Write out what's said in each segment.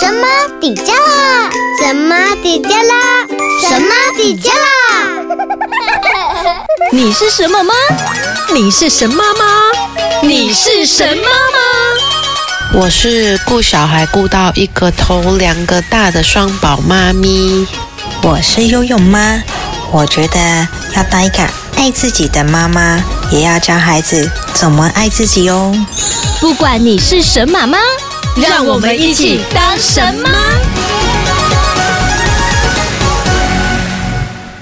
神妈底加拉？神妈底加拉？神妈底加拉？你是什么妈？你是神妈吗？你是神妈吗？我是顾小孩顾到一个头两个大的双宝妈咪。我是游泳妈。我觉得要当一个爱自己的妈妈，也要教孩子怎么爱自己哦。不管你是神妈妈，让我们一起当神妈。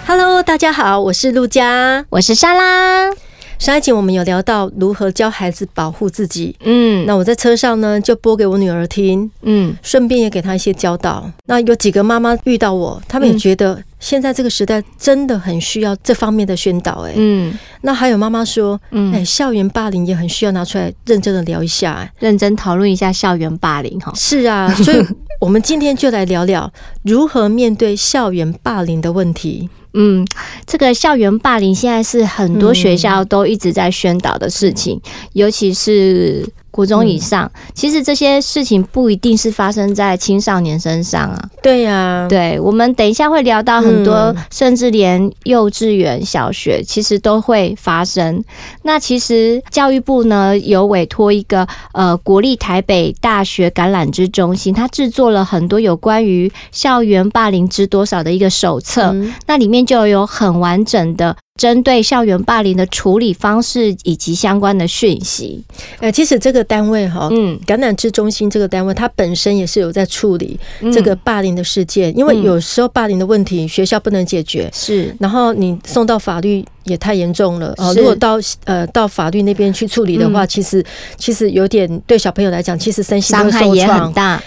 Hello，大家好，我是陆佳，我是莎拉。上一集我们有聊到如何教孩子保护自己，嗯，那我在车上呢就播给我女儿听，嗯，顺便也给她一些教导。那有几个妈妈遇到我，他们也觉得现在这个时代真的很需要这方面的宣导，哎，嗯，那还有妈妈说，嗯，哎，校园霸凌也很需要拿出来认真的聊一下，哎，认真讨论一下校园霸凌，哈，是啊，所以我们今天就来聊聊如何面对校园霸凌的问题。嗯，这个校园霸凌现在是很多学校都一直在宣导的事情，嗯、尤其是国中以上。嗯、其实这些事情不一定是发生在青少年身上啊。对呀、啊，对，我们等一下会聊到很多，甚至连幼稚园、小学其实都会发生。那其实教育部呢有委托一个呃国立台北大学橄榄枝中心，它制作了很多有关于校园霸凌知多少的一个手册，嗯、那里面就有很完整的。针对校园霸凌的处理方式以及相关的讯息，呃，其实这个单位哈，嗯，橄榄枝中心这个单位，它本身也是有在处理这个霸凌的事件，因为有时候霸凌的问题学校不能解决，是，然后你送到法律也太严重了啊。如果到呃到法律那边去处理的话，其实其实有点对小朋友来讲，其实身心伤害也很大。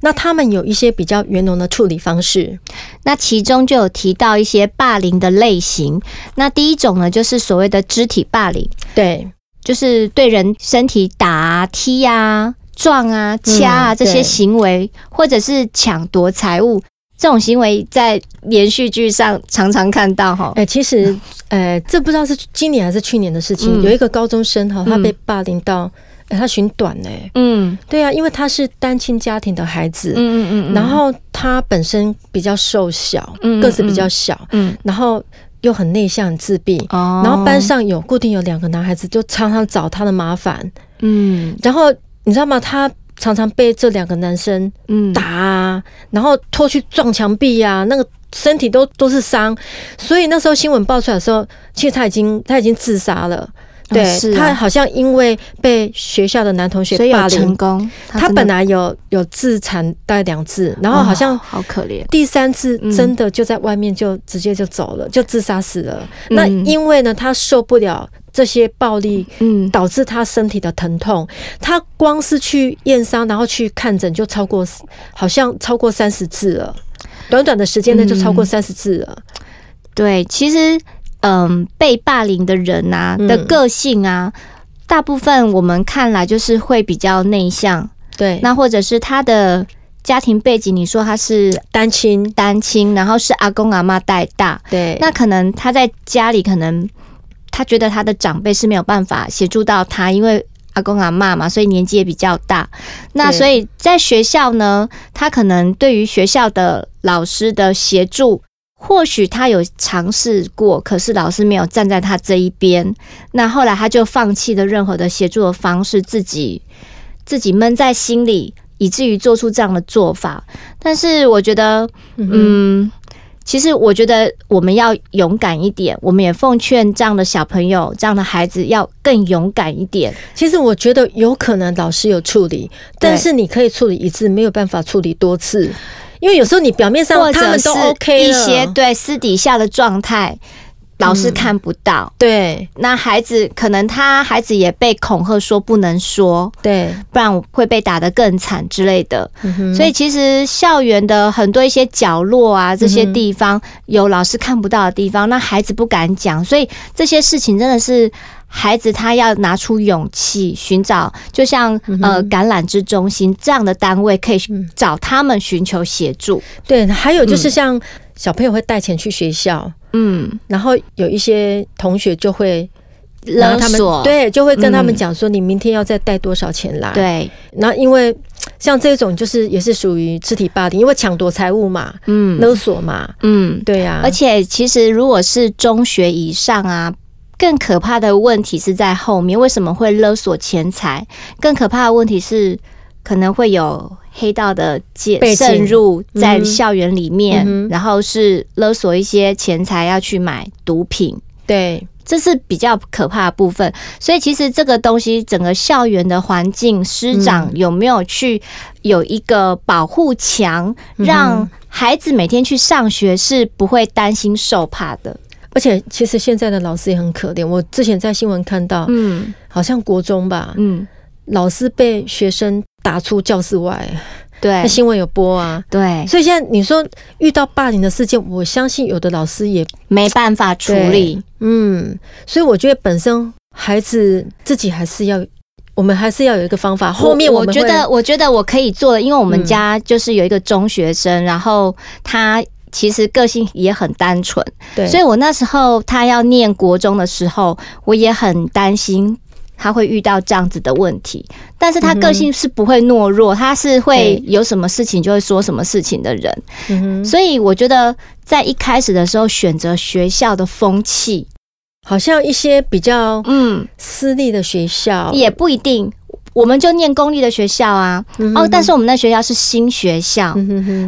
那他们有一些比较圆融的处理方式，那其中就有提到一些霸凌的类型。那第一种呢，就是所谓的肢体霸凌，对，就是对人身体打啊、踢啊、撞啊、掐啊这些行为，或者是抢夺财物这种行为，在连续剧上常常看到哈。哎，其实，呃，这不知道是今年还是去年的事情，有一个高中生哈，他被霸凌到。哎，他寻短呢？嗯，对啊，因为他是单亲家庭的孩子，嗯嗯嗯，然后他本身比较瘦小，嗯，个子比较小，嗯，然后又很内向、很自闭，哦，然后班上有固定有两个男孩子，就常常找他的麻烦，嗯，然后你知道吗？他常常被这两个男生打啊，然后拖去撞墙壁啊，那个身体都都是伤，所以那时候新闻爆出来的时候，其实他已经他已经自杀了。对，他好像因为被学校的男同学霸凌成功，他，他本来有有自残大概两次，然后好像好可怜，第三次真的就在外面就直接就走了，嗯、就自杀死了。嗯、那因为呢，他受不了这些暴力，嗯，导致他身体的疼痛，他光是去验伤，然后去看诊就超过好像超过三十次了，短短的时间内就超过三十次了。嗯、对，其实。嗯，被霸凌的人啊的个性啊，嗯、大部分我们看来就是会比较内向，对。那或者是他的家庭背景，你说他是单亲，单亲，然后是阿公阿妈带大，对。那可能他在家里，可能他觉得他的长辈是没有办法协助到他，因为阿公阿妈嘛，所以年纪也比较大。那所以在学校呢，他可能对于学校的老师的协助。或许他有尝试过，可是老师没有站在他这一边。那后来他就放弃了任何的协助的方式，自己自己闷在心里，以至于做出这样的做法。但是我觉得，嗯，嗯，其实我觉得我们要勇敢一点。我们也奉劝这样的小朋友、这样的孩子要更勇敢一点。其实我觉得有可能老师有处理，但是你可以处理一次，没有办法处理多次。因为有时候你表面上他们都 OK 一些，对私底下的状态，老师看不到。对，那孩子可能他孩子也被恐吓说不能说，对，不然会被打得更惨之类的。所以其实校园的很多一些角落啊，这些地方有老师看不到的地方，那孩子不敢讲，所以这些事情真的是。孩子他要拿出勇气寻找，就像呃橄榄枝中心这样的单位，可以找他们寻求协助。对，还有就是像小朋友会带钱去学校，嗯，然后有一些同学就会勒索，对，就会跟他们讲说，你明天要再带多少钱来。对，然后因为像这种就是也是属于肢体霸凌，因为抢夺财物嘛，嗯，勒索嘛，嗯，对呀、啊。而且其实如果是中学以上啊，更可怕的问题是在后面。为什么会勒索钱财？更可怕的问题是可能会有黑道的介渗入在校园里面，嗯、然后是勒索一些钱财要去买毒品。对。这是比较可怕的部分，所以其实这个东西，整个校园的环境，师长有没有去有一个保护墙，让孩子每天去上学是不会担心受怕的。而且，其实现在的老师也很可怜。我之前在新闻看到，嗯，好像国中吧，嗯，老师被学生打出教室外。对，那新闻有播啊。对，所以现在你说遇到霸凌的事件，我相信有的老师也没办法处理。嗯，所以我觉得本身孩子自己还是要，我们还是要有一个方法。后面我，我觉得，我觉得我可以做的，因为我们家就是有一个中学生，嗯、然后他其实个性也很单纯。对，所以我那时候他要念国中的时候，我也很担心。他会遇到这样子的问题，但是他个性是不会懦弱，他是会有什么事情就会说什么事情的人。所以我觉得在一开始的时候选择学校的风气，好像一些比较嗯。私立的学校。也不一定，我们就念公立的学校啊。哦，但是我们那学校是新学校，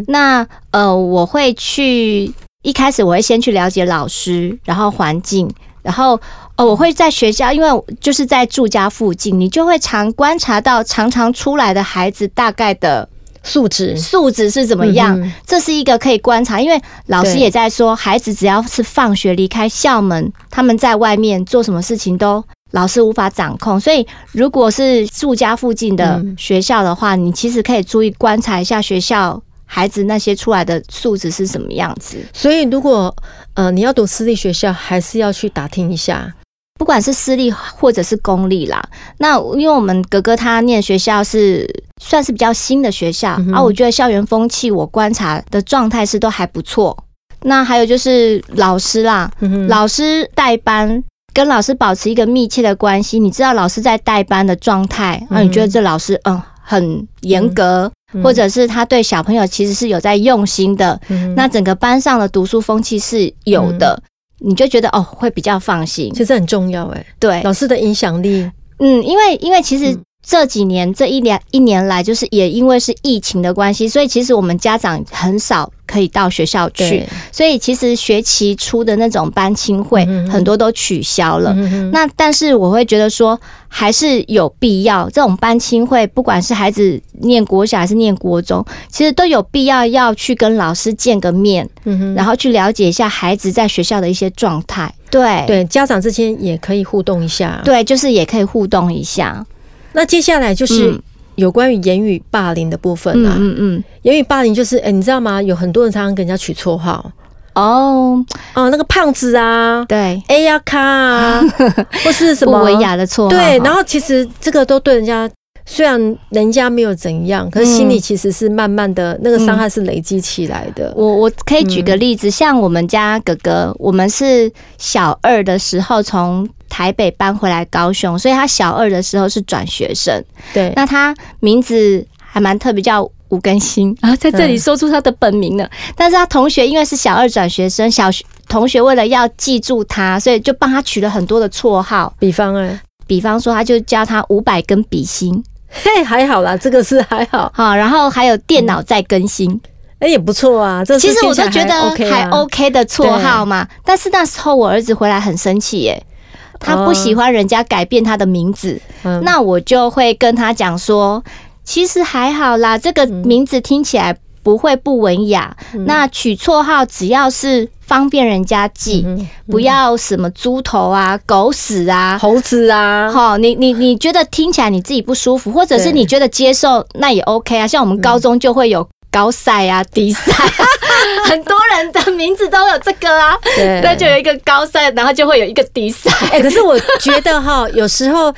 那呃，我会去一开始我会先去了解老师，然后环境，然后。哦，我会在学校，因为就是在住家附近，你就会常观察到常常出来的孩子大概的素质素质是怎么样，这是一个可以观察。因为老师也在说，孩子只要是放学离开校门，他们在外面做什么事情都老师无法掌控。所以，如果是住家附近的学校的话，你其实可以注意观察一下学校孩子那些出来的素质是什么样子。所以，如果呃你要读私立学校，还是要去打听一下。不管是私立或者是公立啦，那因为我们哥哥他念学校是算是比较新的学校，嗯、啊，我觉得校园风气我观察的状态是都还不错。那还有就是老师啦，嗯、老师带班跟老师保持一个密切的关系，你知道老师在带班的状态，啊，你觉得这老师嗯很严格，嗯、或者是他对小朋友其实是有在用心的，嗯、那整个班上的读书风气是有的。嗯。你就觉得哦，会比较放心，其实很重要哎。对，老师的影响力，嗯，因为因为其实这几年、嗯、这一年一年来，就是也因为是疫情的关系，所以其实我们家长很少可以到学校去，所以其实学期初的那种班亲会很多都取消了。嗯、那但是我会觉得说，还是有必要这种班亲会，不管是孩子念国小还是念国中，其实都有必要要去跟老师见个面，嗯、然后去了解一下孩子在学校的一些状态。对对，家长之间也可以互动一下。对，就是也可以互动一下。那接下来就是有关于言语霸凌的部分啊。嗯嗯，言语霸凌就是，哎，你知道吗？有很多人常常给人家取绰号。哦哦，那个胖子啊，对哎呀咖啊，或是什么不文雅的绰号。对，然后其实这个都对人家，虽然人家没有怎样，可是心里其实是慢慢的那个伤害是累积起来的。我我可以举个例子，像我们家哥哥，我们是小二的时候从台北搬回来高雄，所以他小二的时候是转学生。对，那他名字还蛮特别，叫。吴根新啊，在这里说出他的本名了。嗯、但是他同学因为是小二转学生，小学同学为了要记住他，所以就帮他取了很多的绰号。比方啊，比方说，他就叫他五百根笔芯。嘿，还好啦，这个是还好。好，然后还有电脑在更新，哎、嗯，也不错啊。这其实我都觉得还 OK 的绰号嘛。但是那时候我儿子回来很生气耶，他不喜欢人家改变他的名字，嗯、那我就会跟他讲说。其实还好啦，这个名字听起来不会不文雅。嗯、那取绰号只要是方便人家记，嗯嗯、不要什么猪头啊、狗屎啊、猴子啊。好，你你你觉得听起来你自己不舒服，或者是你觉得接受，那也 OK 啊。像我们高中就会有。高赛啊，低赛，很多人的名字都有这个啊。对，那就有一个高赛，然后就会有一个低赛。哎、欸，可是我觉得哈，有时候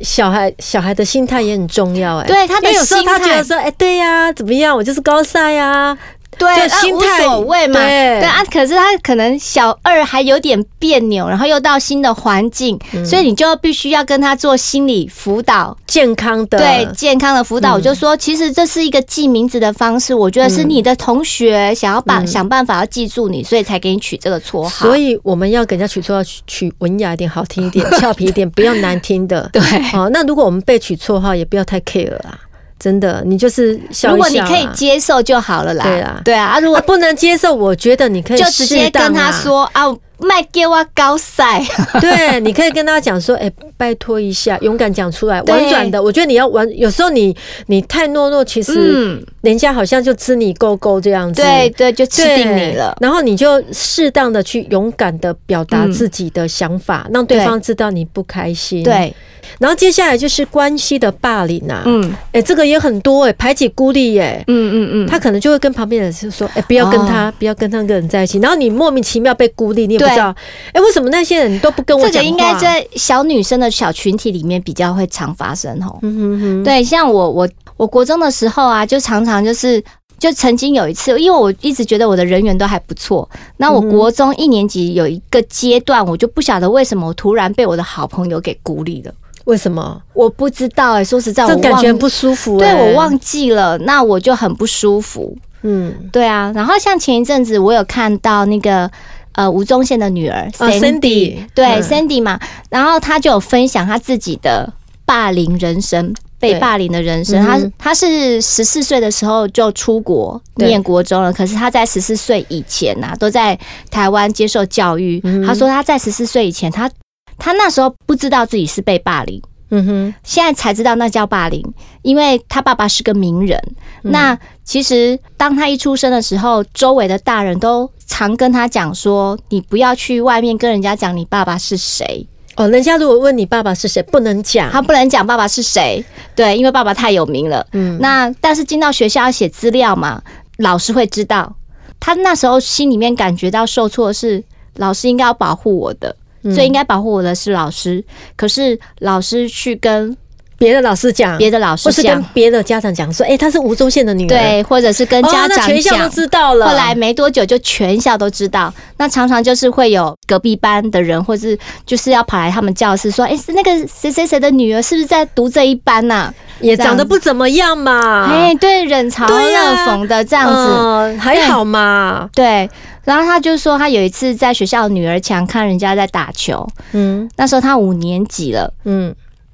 小孩小孩的心态也很重要、欸。哎，对，他的心态，有时候他觉得说，哎、欸，对呀、啊，怎么样，我就是高赛呀、啊。对，就心态无所谓嘛。对，对啊，可是他可能小二还有点别扭，然后又到新的环境，嗯、所以你就必须要跟他做心理辅导，健康的对健康的辅导。嗯、我就说，其实这是一个记名字的方式，我觉得是你的同学想要把、嗯、想办法要记住你，所以才给你取这个绰号。所以我们要给人家取绰号，取取文雅一点、好听一点、俏皮一点，不要难听的。对，好，那如果我们被取绰号，也不要太 care 啊。真的，你就是如果你可以接受就好了啦。对啊，对啊。如果不能接受，我觉得你可以就直接跟他说啊，卖给我高赛。对，你可以跟他讲说，哎，拜托一下，勇敢讲出来，婉转的。我觉得你要婉，有时候你你太懦弱，其实人家好像就吃你够够这样子。对对，就吃定你了。然后你就适当的去勇敢的表达自己的想法，让对方知道你不开心。对。然后接下来就是关系的霸凌啊，嗯，哎、欸，这个也很多哎、欸，排挤孤立耶，嗯嗯嗯，他可能就会跟旁边人说，哎、欸，不要跟他，哦、不要跟那个人在一起。然后你莫名其妙被孤立，你也不知道，哎为什么那些人都不跟我讲？这个应该在小女生的小群体里面比较会常发生哦。嗯哼哼，对，像我我我国中的时候啊，就常常就是就曾经有一次，因为我一直觉得我的人缘都还不错。那我国中一年级有一个阶段，我就不晓得为什么我突然被我的好朋友给孤立了。为什么？我不知道哎、欸，说实在，我感觉不舒服、欸。对，我忘记了，那我就很不舒服。嗯，对啊。然后像前一阵子，我有看到那个呃吴宗宪的女儿 Sandy，对 Sandy 嘛，然后他就有分享他自己的霸凌人生，被霸凌的人生。他他是十四岁的时候就出国念国中了，可是他在十四岁以前呐、啊，都在台湾接受教育。他说他在十四岁以前，他。他那时候不知道自己是被霸凌，嗯哼，现在才知道那叫霸凌，因为他爸爸是个名人。那其实当他一出生的时候，周围的大人都常跟他讲说：“你不要去外面跟人家讲你爸爸是谁。”哦，人家如果问你爸爸是谁，不能讲，他不能讲爸爸是谁，对，因为爸爸太有名了。嗯，那但是进到学校要写资料嘛，老师会知道。他那时候心里面感觉到受挫的是，老师应该要保护我的。最应该保护我的是老师，可是老师去跟别的老师讲，别的老师讲，或是跟别的家长讲说，哎，她是吴宗宪的女儿，对，或者是跟家长讲，全校都知道了。后来没多久就全校都知道，那常常就是会有隔壁班的人，或是就是要跑来他们教室说，哎，是那个谁谁谁的女儿，是不是在读这一班呐？也长得不怎么样嘛，哎，对，冷嘲热讽的这样子，还好嘛，对。然后他就说，他有一次在学校女儿墙看人家在打球，嗯，那时候他五年级了，嗯，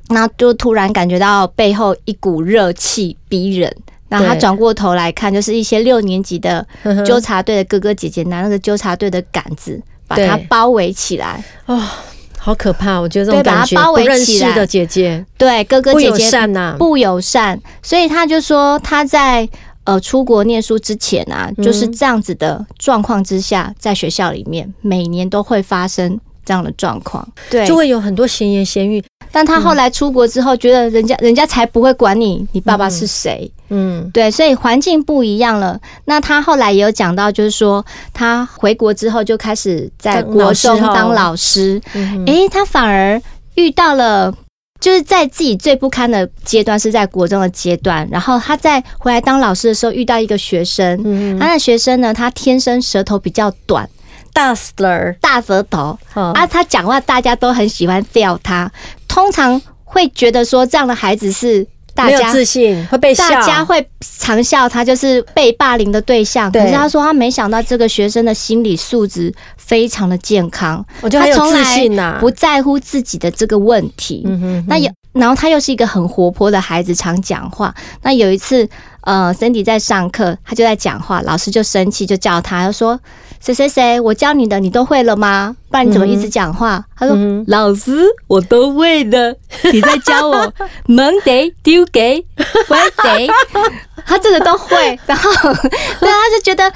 那就突然感觉到背后一股热气逼人，然后他转过头来看，就是一些六年级的纠察队的哥哥姐姐拿那个纠察队的杆子把他包围起来，哦，好可怕！我觉得这种感觉，把他包围起来。的姐姐，对哥哥姐姐不友善呐，不友善，所以他就说他在。呃，出国念书之前啊，就是这样子的状况之下，在学校里面每年都会发生这样的状况，对，就会有很多闲言闲语。但他后来出国之后，觉得人家人家才不会管你，你爸爸是谁？嗯，对，所以环境不一样了。那他后来也有讲到，就是说他回国之后就开始在国中当老师，诶，他反而遇到了。就是在自己最不堪的阶段，是在国中的阶段。然后他在回来当老师的时候，遇到一个学生。嗯，他的学生呢，他天生舌头比较短，大舌大舌头。啊，他讲话大家都很喜欢吊他，通常会觉得说这样的孩子是。大家没有自信会被笑，大家会常笑他就是被霸凌的对象。可是他说他没想到这个学生的心理素质非常的健康，我觉得他从来不在乎自己的这个问题。那有，然后他又是一个很活泼的孩子，常讲话。那有一次，呃，Cindy 在上课，他就在讲话，老师就生气，就叫他，他说。谁谁谁，我教你的你都会了吗？不然你怎么一直讲话？嗯、他说：“嗯、老师，我都会的。你在教我 Monday、Tuesday、Wednesday，他真的都会。然后，对，他就觉得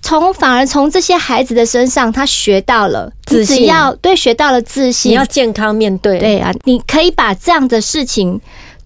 从反而从这些孩子的身上，他学到了自信，只要对学到了自信，你要健康面对。对啊，你可以把这样的事情。”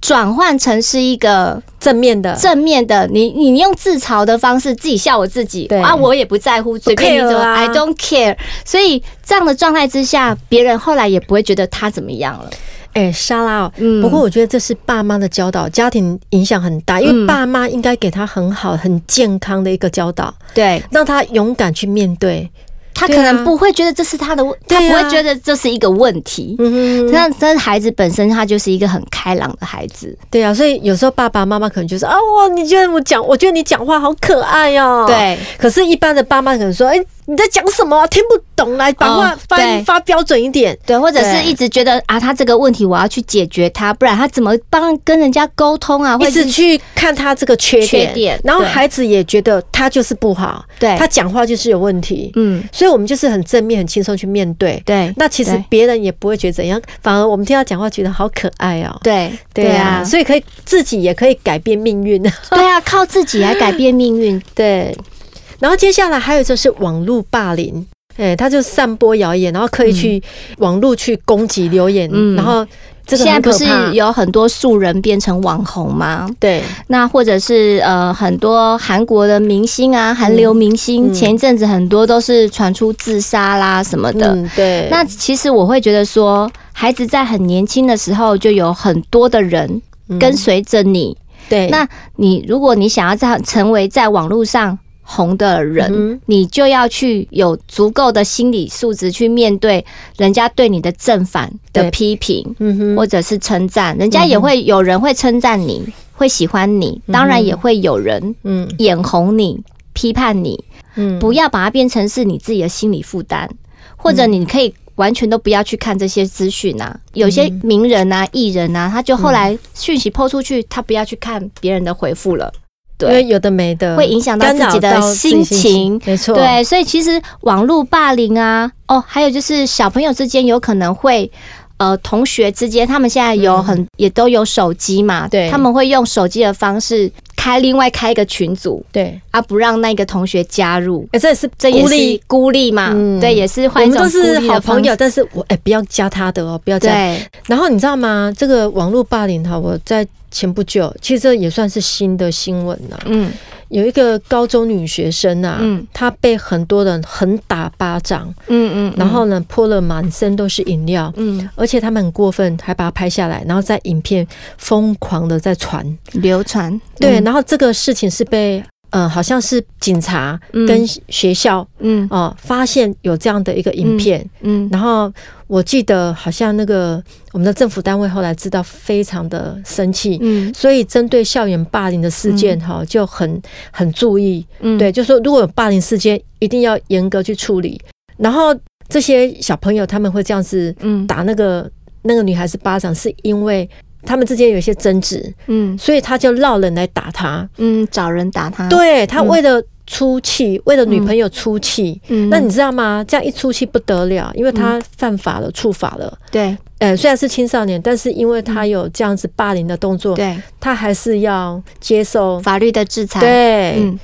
转换成是一个正面的，正面的。你你用自嘲的方式自己笑我自己，对啊，我也不在乎，随便你怎么，I don't care。所以这样的状态之下，别人后来也不会觉得他怎么样了。哎，莎拉哦，嗯，不过我觉得这是爸妈的教导，家庭影响很大，因为爸妈应该给他很好、很健康的一个教导，对，让他勇敢去面对。他可能不会觉得这是他的问，他不会觉得这是一个问题。嗯哼，但但是孩子本身他就是一个很开朗的孩子。对啊，所以有时候爸爸妈妈可能就是啊，哇你觉得我讲，我觉得你讲话好可爱哦。对，可是，一般的爸妈可能说，哎。你在讲什么？听不懂，来把话发发标准一点。对，或者是一直觉得啊，他这个问题我要去解决他，不然他怎么帮跟人家沟通啊？一直去看他这个缺点，然后孩子也觉得他就是不好，对，他讲话就是有问题。嗯，所以我们就是很正面、很轻松去面对。对，那其实别人也不会觉得怎样，反而我们听他讲话觉得好可爱哦。对，对啊，所以可以自己也可以改变命运。对啊，靠自己来改变命运。对。然后接下来还有就是网络霸凌，哎，他就散播谣言，然后刻意去网络去攻击留言，嗯，然后这个现在不是有很多素人变成网红吗？对，那或者是呃很多韩国的明星啊，韩流明星，前一阵子很多都是传出自杀啦什么的，嗯，对。那其实我会觉得说，孩子在很年轻的时候就有很多的人跟随着你，对。那你如果你想要在成为在网络上红的人，嗯、你就要去有足够的心理素质去面对人家对你的正反的批评，嗯、或者是称赞。人家也会有人会称赞你，会喜欢你，当然也会有人眼红你、批判你。不要把它变成是你自己的心理负担，或者你可以完全都不要去看这些资讯啊。有些名人啊、艺人啊，他就后来讯息 po 出去，他不要去看别人的回复了。对，因为有的没的，会影响到自己的心情，没错。对，所以其实网络霸凌啊，哦，还有就是小朋友之间有可能会，呃，同学之间，他们现在有很、嗯、也都有手机嘛，对，他们会用手机的方式开另外开一个群组，对，啊，不让那个同学加入，哎，这也是这也是孤立嘛，嗯、对，也是换一种孤立的。我们都是好朋友，但是我哎、欸，不要加他的哦，不要加。对，然后你知道吗？这个网络霸凌哈，我在。前不久，其实这也算是新的新闻了。嗯，有一个高中女学生啊，嗯，她被很多人狠打巴掌，嗯嗯，然后呢，泼了满身都是饮料，嗯，而且他们很过分，还把它拍下来，然后在影片疯狂的在传流传。对，然后这个事情是被。嗯，好像是警察跟学校，嗯。哦，发现有这样的一个影片，嗯，然后我记得好像那个我们的政府单位后来知道，非常的生气，嗯，所以针对校园霸凌的事件，哈，就很很注意，嗯，对，就说如果有霸凌事件，一定要严格去处理。然后这些小朋友他们会这样子，嗯，打那个那个女孩子巴掌，是因为。他们之间有一些争执，嗯，所以他就绕人来打他，嗯，找人打他。对，他为了出气，为了女朋友出气，嗯，那你知道吗？这样一出气不得了，因为他犯法了，触法了。对，呃，虽然是青少年，但是因为他有这样子霸凌的动作，对，他还是要接受法律的制裁。对，嗯，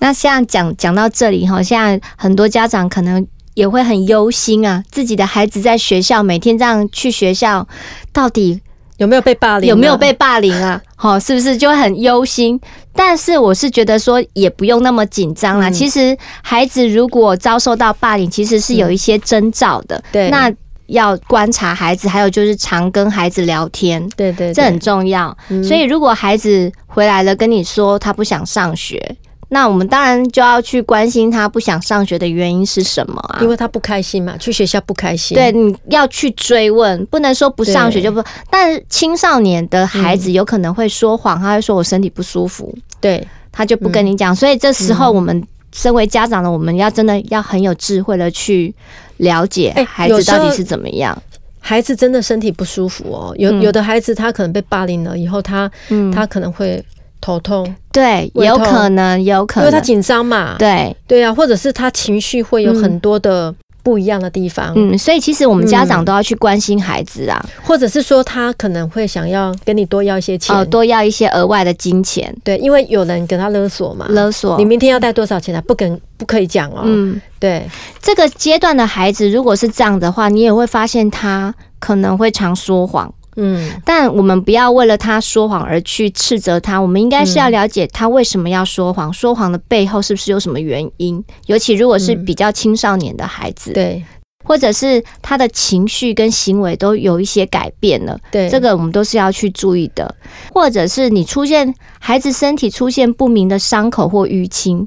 那像讲讲到这里哈，现在很多家长可能也会很忧心啊，自己的孩子在学校每天这样去学校，到底。有没有被霸凌？有没有被霸凌啊？好，是不是就很忧心？但是我是觉得说，也不用那么紧张啦。其实孩子如果遭受到霸凌，其实是有一些征兆的。对，那要观察孩子，还有就是常跟孩子聊天。对对，这很重要。所以如果孩子回来了跟你说他不想上学。那我们当然就要去关心他不想上学的原因是什么啊？因为他不开心嘛，去学校不开心。对，你要去追问，不能说不上学就不。但青少年的孩子有可能会说谎，他会说我身体不舒服，对，他就不跟你讲。所以这时候我们身为家长的，我们要真的要很有智慧的去了解孩子到底是怎么样。孩子真的身体不舒服哦，有有的孩子他可能被霸凌了以后，他他可能会。头痛，对，有可能，有可能，因为他紧张嘛，对，对啊，或者是他情绪会有很多的不一样的地方，嗯，所以其实我们家长都要去关心孩子啊，或者是说他可能会想要跟你多要一些钱，哦，多要一些额外的金钱，对，因为有人跟他勒索嘛，勒索，你明天要带多少钱啊？不跟不可以讲哦，嗯，对，这个阶段的孩子如果是这样的话，你也会发现他可能会常说谎。嗯，但我们不要为了他说谎而去斥责他，我们应该是要了解他为什么要说谎，说谎的背后是不是有什么原因？尤其如果是比较青少年的孩子，对，或者是他的情绪跟行为都有一些改变了，对，这个我们都是要去注意的。或者是你出现孩子身体出现不明的伤口或淤青，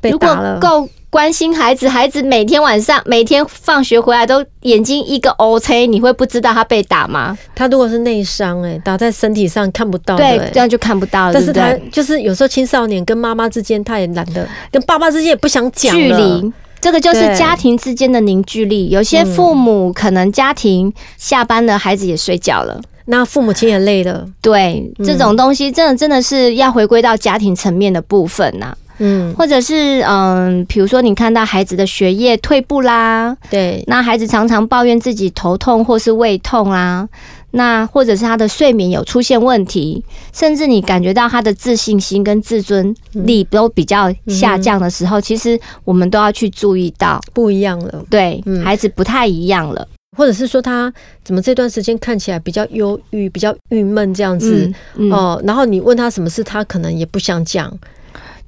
被打了，如果够关心孩子，孩子每天晚上每天放学回来都眼睛一个 O K，你会不知道他被打吗？他如果是内伤，哎，打在身体上看不到，对，这样就看不到了。但是他就是有时候青少年跟妈妈之间，他也懒得跟爸爸之间也不想讲距离。这个就是家庭之间的凝聚力。有些父母可能家庭下班了，孩子也睡觉了，那父母亲也累了。对，这种东西真的真的是要回归到家庭层面的部分呐。嗯，或者是嗯，比如说你看到孩子的学业退步啦，对，那孩子常常抱怨自己头痛或是胃痛啦。那或者是他的睡眠有出现问题，甚至你感觉到他的自信心跟自尊力都比较下降的时候，其实我们都要去注意到。不一样了。对，孩子不太一样了，或者是说他怎么这段时间看起来比较忧郁、比较郁闷这样子哦。然后你问他什么事，他可能也不想讲，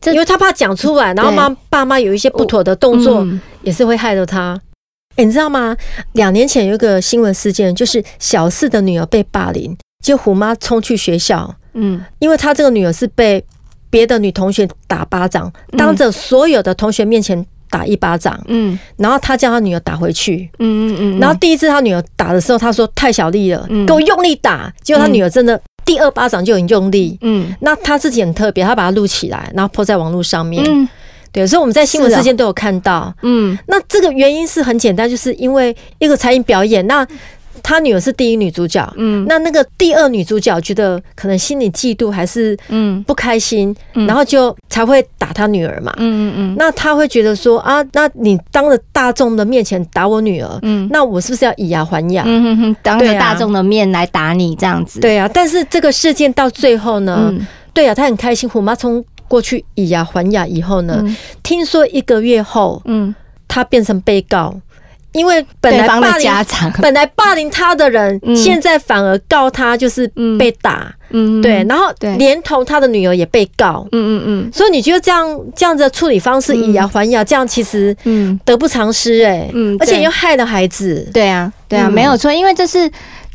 因为他怕讲出来，然后妈爸妈有一些不妥的动作，也是会害了他。欸、你知道吗？两年前有一个新闻事件，就是小四的女儿被霸凌，就虎妈冲去学校，嗯，因为她这个女儿是被别的女同学打巴掌，当着所有的同学面前打一巴掌，嗯，然后她叫她女儿打回去，嗯嗯嗯，然后第一次她女儿打的时候，她说太小力了，给我用力打，结果她女儿真的第二巴掌就很用力，嗯，那他自己很特别，他把它录起来，然后 po 在网络上面，嗯。对，所以我们在新闻事件都有看到，嗯，那这个原因是很简单，就是因为一个才艺表演，那他女儿是第一女主角，嗯，那那个第二女主角觉得可能心里嫉妒还是嗯。不开心，然后就才会打他女儿嘛，嗯嗯嗯，那他会觉得说啊，那你当着大众的面前打我女儿，嗯，那我是不是要以牙还牙？嗯哼哼，当着大众的面来打你这样子，对啊，但是这个事件到最后呢，对啊，他很开心，虎妈从。过去以牙还牙以后呢，嗯、听说一个月后，嗯，他变成被告，因为本来霸凌家长，本来霸凌他的人，嗯、现在反而告他就是被打，嗯，对，然后连同他的女儿也被告，嗯嗯嗯，所以你觉得这样这样子的处理方式以牙还牙，这样其实嗯。得不偿失哎，嗯，而且又害了孩子，对啊，对啊，没有错，因为这是。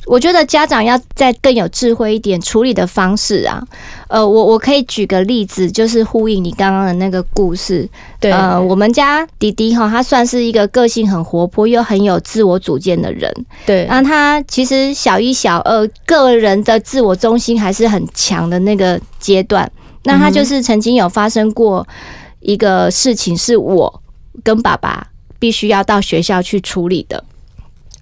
我觉得家长要再更有智慧一点处理的方式啊，呃，我我可以举个例子，就是呼应你刚刚的那个故事。对，呃，我们家弟弟哈，他算是一个个性很活泼又很有自我主见的人。对，那他其实小一、小二个人的自我中心还是很强的那个阶段。那他就是曾经有发生过一个事情，是我跟爸爸必须要到学校去处理的。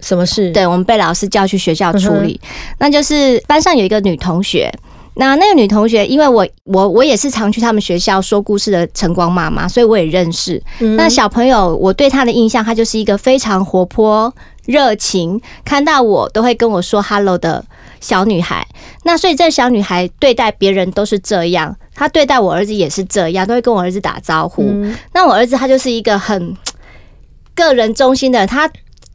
什么事？对，我们被老师叫去学校处理，那就是班上有一个女同学。那那个女同学，因为我我我也是常去他们学校说故事的晨光妈妈，所以我也认识。那小朋友，我对她的印象，她就是一个非常活泼、热情，看到我都会跟我说 “hello” 的小女孩。那所以这小女孩对待别人都是这样，她对待我儿子也是这样，都会跟我儿子打招呼。那我儿子他就是一个很 个人中心的，他。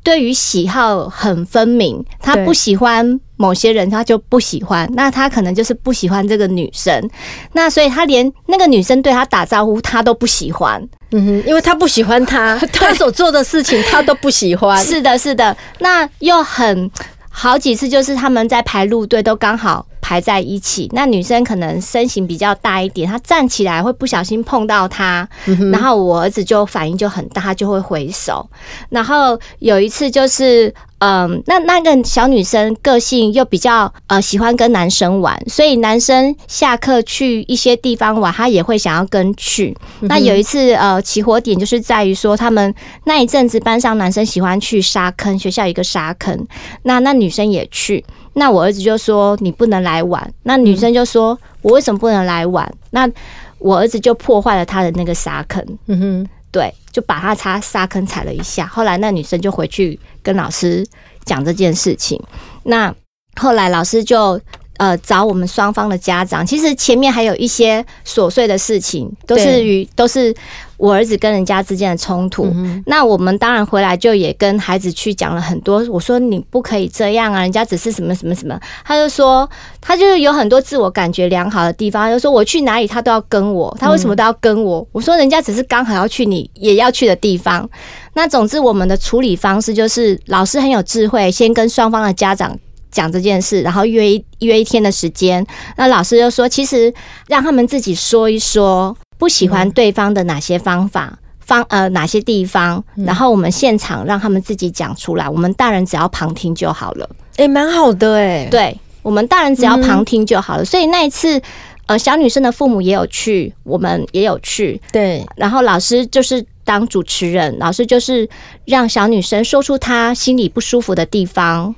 对于喜好很分明，他不喜欢某些人，他就不喜欢。那他可能就是不喜欢这个女生，那所以他连那个女生对他打招呼，他都不喜欢。嗯哼，因为他不喜欢他，他所做的事情他都不喜欢。是的，是的。那又很好几次，就是他们在排路队，都刚好。排在一起，那女生可能身形比较大一点，她站起来会不小心碰到他，然后我儿子就反应就很大，他就会回手。然后有一次就是，嗯，那那个小女生个性又比较呃喜欢跟男生玩，所以男生下课去一些地方玩，她也会想要跟去。那有一次呃起火点就是在于说，他们那一阵子班上男生喜欢去沙坑，学校有一个沙坑，那那女生也去。那我儿子就说，你不能来玩，那女生就说，我为什么不能来玩？那我儿子就破坏了他的那个沙坑，嗯哼，对，就把他擦沙坑踩了一下。后来那女生就回去跟老师讲这件事情。那后来老师就呃找我们双方的家长。其实前面还有一些琐碎的事情，都是与都是。我儿子跟人家之间的冲突，嗯，那我们当然回来就也跟孩子去讲了很多。我说你不可以这样啊，人家只是什么什么什么。他就说他就是有很多自我感觉良好的地方，他就说我去哪里他都要跟我，他为什么都要跟我？我说人家只是刚好要去你也要去的地方。那总之我们的处理方式就是老师很有智慧，先跟双方的家长讲这件事，然后约一约一天的时间。那老师就说其实让他们自己说一说。不喜欢对方的哪些方法方呃哪些地方，然后我们现场让他们自己讲出来，我们大人只要旁听就好了。诶，蛮好的诶，对，我们大人只要旁听就好了。所以那一次，呃，小女生的父母也有去，我们也有去，对。然后老师就是当主持人，老师就是让小女生说出她心里不舒服的地方，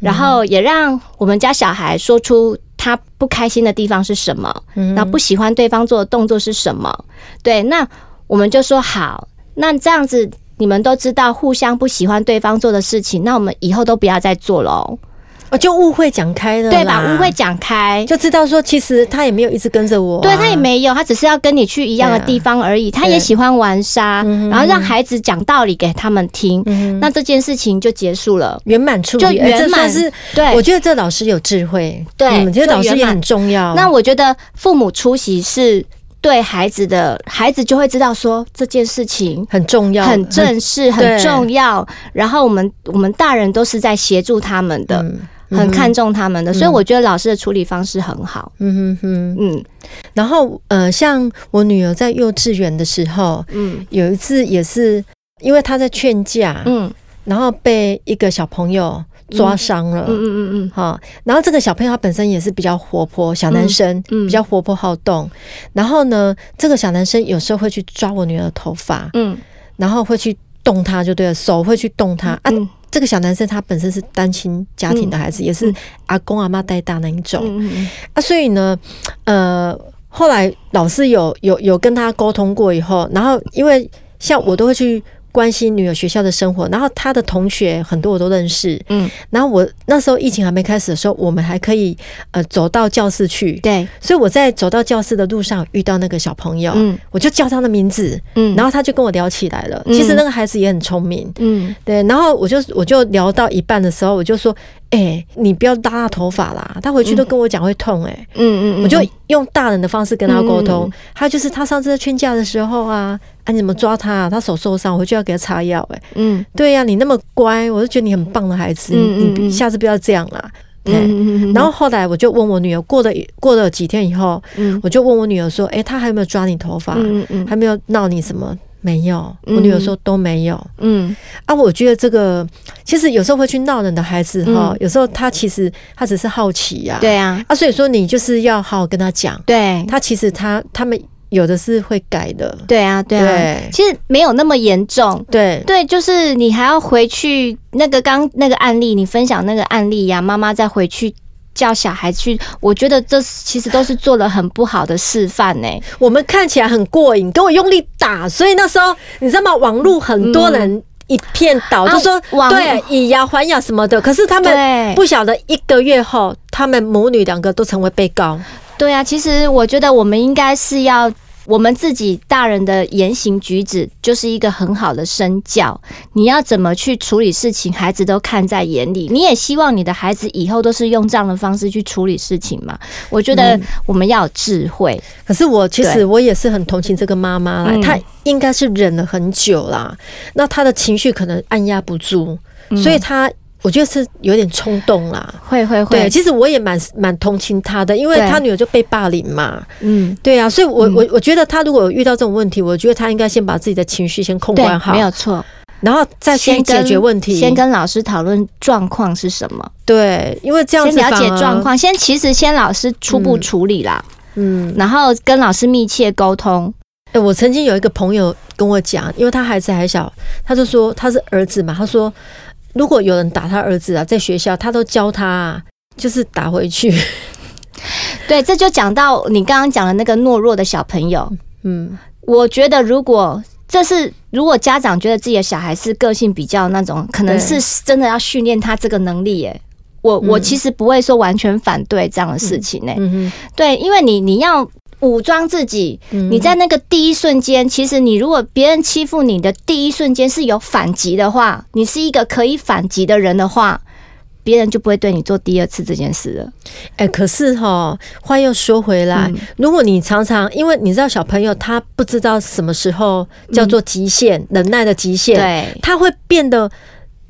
然后也让我们家小孩说出。他不开心的地方是什么？那不喜欢对方做的动作是什么？对，那我们就说好，那这样子你们都知道互相不喜欢对方做的事情，那我们以后都不要再做喽。哦，就误会讲开了，对，把误会讲开，就知道说其实他也没有一直跟着我，啊，对他也没有，他只是要跟你去一样的地方而已。他也喜欢玩沙，然后让孩子讲道理给他们听，那这件事情就结束了，圆满处理，就圆满是。对，我觉得这老师有智慧，对，我觉得老师也很重要。那我觉得父母出席是对孩子的，孩子就会知道说这件事情很重要，很正式，很重要。然后我们我们大人都是在协助他们的。很看重他们的，所以我觉得老师的处理方式很好。嗯哼哼，嗯。然后呃，像我女儿在幼稚园的时候，嗯，有一次也是因为她在劝架，嗯，然后被一个小朋友抓伤了，嗯嗯嗯嗯，好。然后这个小朋友他本身也是比较活泼，小男生，嗯，比较活泼好动。然后呢，这个小男生有时候会去抓我女儿的头发，嗯，然后会去动她，就对了，手会去动她啊。这个小男生他本身是单亲家庭的孩子，嗯、也是阿公阿妈带大那一种、嗯、啊，所以呢，呃，后来老师有有有跟他沟通过以后，然后因为像我都会去。关心女儿学校的生活，然后她的同学很多我都认识，嗯，然后我那时候疫情还没开始的时候，我们还可以呃走到教室去，对，所以我在走到教室的路上遇到那个小朋友，嗯，我就叫他的名字，嗯，然后他就跟我聊起来了。其实那个孩子也很聪明，嗯，对，然后我就我就聊到一半的时候，我就说。哎、欸，你不要拉他头发啦！他回去都跟我讲会痛、欸，哎，嗯嗯，我就用大人的方式跟他沟通。他就是他上次在劝架的时候啊，啊，你怎么抓他？啊？他手受伤，我回去要给他擦药，哎，嗯，对呀、啊，你那么乖，我就觉得你很棒的孩子，嗯、你下次不要这样啦。对，然后后来我就问我女儿，过了过了几天以后，嗯，我就问我女儿说，哎、欸，他还有没有抓你头发？嗯嗯，还没有闹你什么？没有，我女儿说都没有。嗯，嗯啊，我觉得这个其实有时候会去闹人的孩子哈，嗯、有时候他其实他只是好奇呀、啊。对啊，啊，所以说你就是要好好跟他讲。对，他其实他他们有的是会改的。对啊，对其实没有那么严重。对对，就是你还要回去那个刚那个案例，你分享那个案例呀、啊，妈妈再回去。叫小孩去，我觉得这其实都是做了很不好的示范呢。我们看起来很过瘾，跟我用力打，所以那时候你知道吗？网络很多人一片倒，嗯、就说对以牙还牙什么的。可是他们不晓得一个月后，他们母女两个都成为被告。对啊，其实我觉得我们应该是要。我们自己大人的言行举止就是一个很好的身教。你要怎么去处理事情，孩子都看在眼里。你也希望你的孩子以后都是用这样的方式去处理事情嘛？我觉得我们要有智慧。嗯、可是我其实我也是很同情这个妈妈啦，她应该是忍了很久啦，那她的情绪可能按压不住，所以她。我觉得是有点冲动啦，会会会。对，其实我也蛮蛮同情他的，因为他女儿就被霸凌嘛。嗯，对啊，所以我，我我我觉得他如果遇到这种问题，我觉得他应该先把自己的情绪先控管好，没有错，然后再先解决问题，先跟老师讨论状况是什么。对，因为这样子先了解状况，先其实先老师初步处理啦，嗯，然后跟老师密切沟通。哎，我曾经有一个朋友跟我讲，因为他孩子还小，他就说他是儿子嘛，他说。如果有人打他儿子啊，在学校他都教他，啊，就是打回去。对，这就讲到你刚刚讲的那个懦弱的小朋友。嗯，我觉得如果这是如果家长觉得自己的小孩是个性比较那种，可能是真的要训练他这个能力耶。我我其实不会说完全反对这样的事情呢、欸。嗯对，因为你你要武装自己，你在那个第一瞬间，其实你如果别人欺负你的第一瞬间是有反击的话，你是一个可以反击的人的话。别人就不会对你做第二次这件事了。哎、欸，可是哈，话又说回来，嗯、如果你常常，因为你知道小朋友他不知道什么时候叫做极限，嗯、忍耐的极限，对，他会变得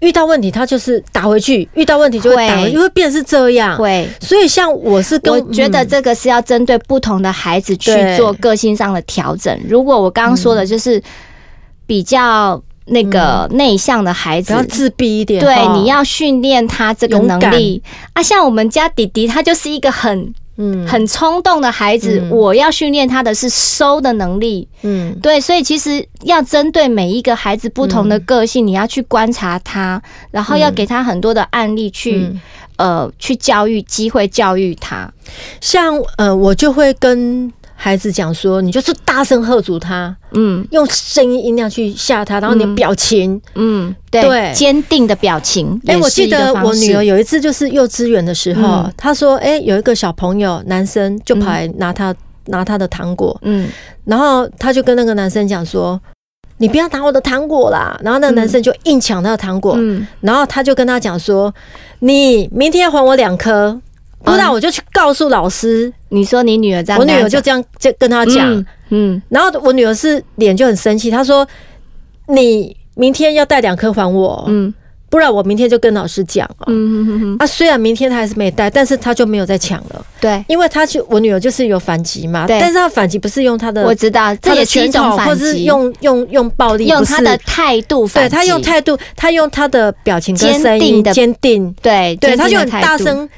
遇到问题他就是打回去，遇到问题就会打回去，会，会变成是这样。会，所以像我是跟，我觉得这个是要针对不同的孩子去做个性上的调整。如果我刚刚说的就是比较。那个内向的孩子，比较自闭一点。对，你要训练他这个能力啊。像我们家弟弟，他就是一个很嗯很冲动的孩子。我要训练他的是收的能力。嗯，对，所以其实要针对每一个孩子不同的个性，你要去观察他，然后要给他很多的案例去呃去教育机会教育他。像呃，我就会跟。孩子讲说，你就是大声喝阻他，嗯，用声音音量去吓他，然后你的表情，嗯，对，坚定的表情。哎，我记得我女儿有一次就是幼稚园的时候，她说，哎，有一个小朋友男生就跑来拿他拿他的糖果，嗯，然后他就跟那个男生讲说，你不要拿我的糖果啦，然后那个男生就硬抢他的糖果，嗯，然后他就跟他讲说，你明天要还我两颗。不然我就去告诉老师。你说你女儿这样，我女儿就这样就跟他讲，嗯，然后我女儿是脸就很生气，她说：“你明天要带两颗还我，嗯，不然我明天就跟老师讲。”嗯哼哼，啊，虽然明天她还是没带，但是她就没有再抢了，对，因为她就我女儿就是有反击嘛，对，但是她反击不是用她的，我知道，这也是一种反击，或是用用用暴力，用她的态度反击，对，她用态度，她用她的表情跟声音坚定，对对，她就很大声。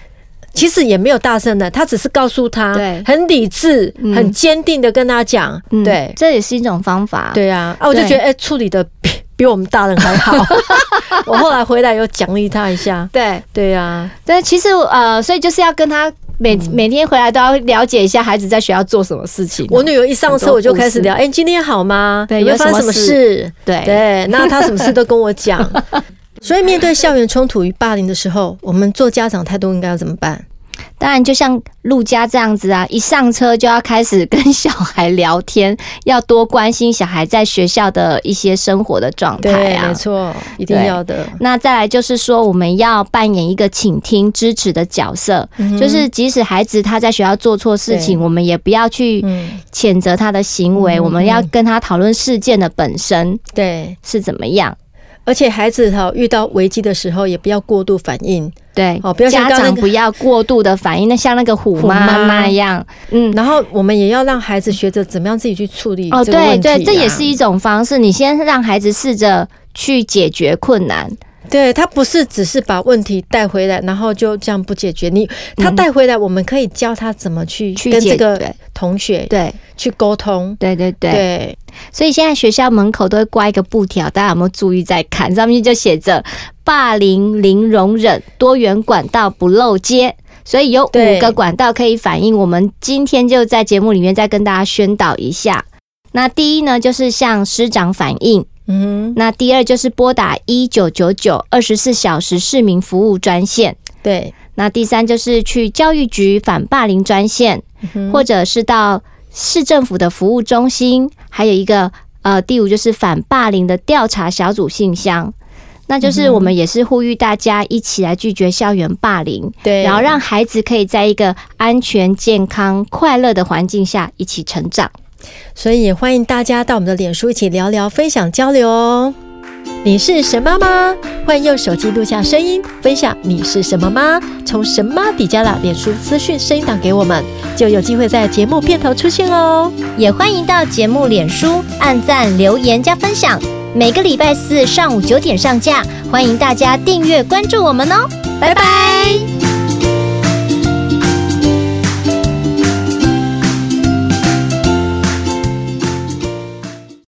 其实也没有大声的，他只是告诉他，对，很理智、很坚定的跟他讲，对，这也是一种方法，对啊，啊，我就觉得，哎，处理的 比比我们大人还好。我后来回来又奖励他一下，对，对呀，对，其实呃，所以就是要跟他每每天回来都要了解一下孩子在学校做什么事情。我女儿一上车我就开始聊，哎，今天好吗？对，有发生什么事？对。对，那他什么事都跟我讲。所以，面对校园冲突与霸凌的时候，我们做家长态度应该要怎么办？当然，就像陆家这样子啊，一上车就要开始跟小孩聊天，要多关心小孩在学校的一些生活的状态啊。没错，一定要的。那再来就是说，我们要扮演一个倾听、支持的角色，嗯、就是即使孩子他在学校做错事情，我们也不要去谴责他的行为，嗯、我们要跟他讨论事件的本身，对，是怎么样。而且孩子哈遇到危机的时候，也不要过度反应。对，哦，不要像家长不要过度的反应，那像那个虎妈那样。嗯，然后我们也要让孩子学着怎么样自己去处理。哦，对对，这也是一种方式。你先让孩子试着去解决困难。对，他不是只是把问题带回来，然后就这样不解决。你他带回来，我们可以教他怎么去跟这个同学对去沟通。对对对。对，所以现在学校门口都会挂一个布条，大家有没有注意在看？上面就写着“霸凌零容忍，多元管道不漏接”。所以有五个管道可以反映。我们今天就在节目里面再跟大家宣导一下。那第一呢，就是向师长反映。嗯，那第二就是拨打一九九九二十四小时市民服务专线。对，那第三就是去教育局反霸凌专线，嗯、或者是到市政府的服务中心，还有一个呃，第五就是反霸凌的调查小组信箱。那就是我们也是呼吁大家一起来拒绝校园霸凌，对，然后让孩子可以在一个安全、健康、快乐的环境下一起成长。所以也欢迎大家到我们的脸书一起聊聊、分享、交流哦。你是神妈吗？欢迎用手机录下声音，分享你是什么妈？从神妈底加了脸书资讯声音档给我们，就有机会在节目片头出现哦。也欢迎到节目脸书按赞、留言加分享。每个礼拜四上午九点上架，欢迎大家订阅关注我们哦。拜拜。